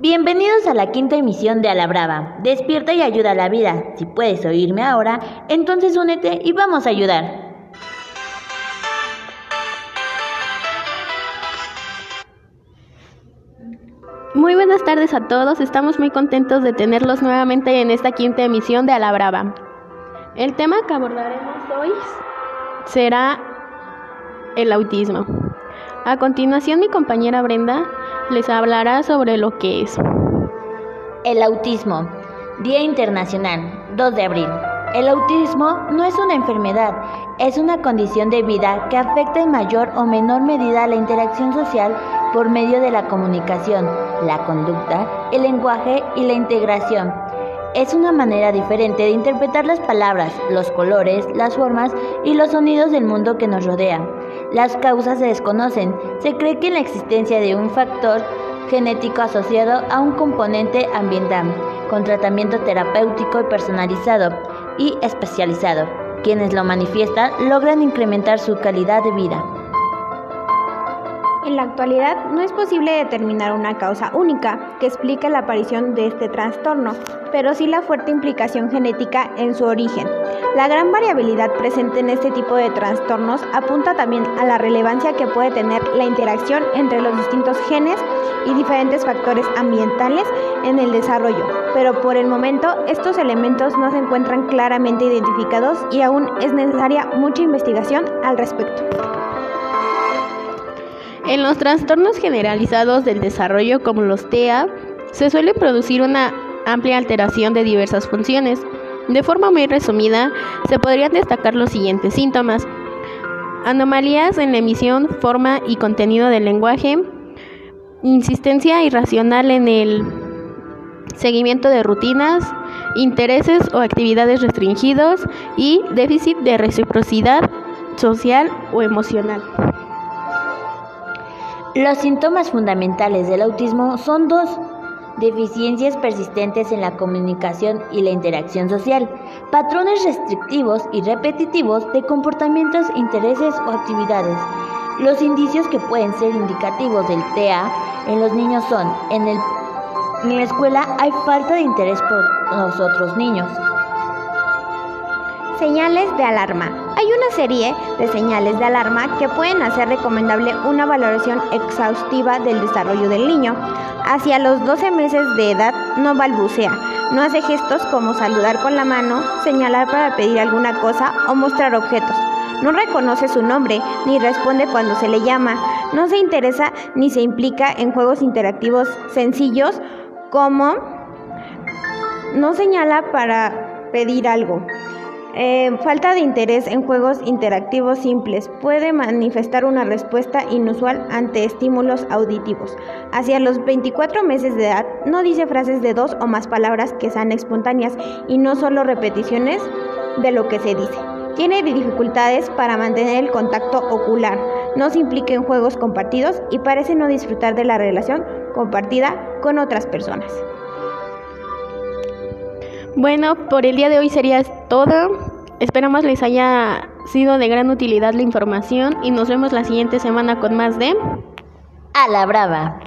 Bienvenidos a la quinta emisión de A la Brava. Despierta y ayuda a la vida. Si puedes oírme ahora, entonces únete y vamos a ayudar. Muy buenas tardes a todos, estamos muy contentos de tenerlos nuevamente en esta quinta emisión de A la Brava. El tema que abordaremos hoy será el autismo. A continuación mi compañera Brenda les hablará sobre lo que es. El autismo, Día Internacional, 2 de abril. El autismo no es una enfermedad, es una condición de vida que afecta en mayor o menor medida la interacción social por medio de la comunicación, la conducta, el lenguaje y la integración. Es una manera diferente de interpretar las palabras, los colores, las formas y los sonidos del mundo que nos rodea. Las causas se desconocen. Se cree que la existencia de un factor genético asociado a un componente ambiental, con tratamiento terapéutico y personalizado y especializado. Quienes lo manifiestan logran incrementar su calidad de vida. En la actualidad no es posible determinar una causa única que explique la aparición de este trastorno, pero sí la fuerte implicación genética en su origen. La gran variabilidad presente en este tipo de trastornos apunta también a la relevancia que puede tener la interacción entre los distintos genes y diferentes factores ambientales en el desarrollo, pero por el momento estos elementos no se encuentran claramente identificados y aún es necesaria mucha investigación al respecto. En los trastornos generalizados del desarrollo como los TEA, se suele producir una amplia alteración de diversas funciones. De forma muy resumida, se podrían destacar los siguientes síntomas. Anomalías en la emisión, forma y contenido del lenguaje, insistencia irracional en el seguimiento de rutinas, intereses o actividades restringidos y déficit de reciprocidad social o emocional. Los síntomas fundamentales del autismo son dos, deficiencias persistentes en la comunicación y la interacción social, patrones restrictivos y repetitivos de comportamientos, intereses o actividades. Los indicios que pueden ser indicativos del TEA en los niños son, en, el, en la escuela hay falta de interés por los otros niños. Señales de alarma. Hay una serie de señales de alarma que pueden hacer recomendable una valoración exhaustiva del desarrollo del niño. Hacia los 12 meses de edad no balbucea, no hace gestos como saludar con la mano, señalar para pedir alguna cosa o mostrar objetos. No reconoce su nombre ni responde cuando se le llama. No se interesa ni se implica en juegos interactivos sencillos como no señala para pedir algo. Eh, falta de interés en juegos interactivos simples puede manifestar una respuesta inusual ante estímulos auditivos. Hacia los 24 meses de edad no dice frases de dos o más palabras que sean espontáneas y no solo repeticiones de lo que se dice. Tiene dificultades para mantener el contacto ocular, no se implica en juegos compartidos y parece no disfrutar de la relación compartida con otras personas. Bueno, por el día de hoy sería todo. Esperamos les haya sido de gran utilidad la información y nos vemos la siguiente semana con más de A la Brava.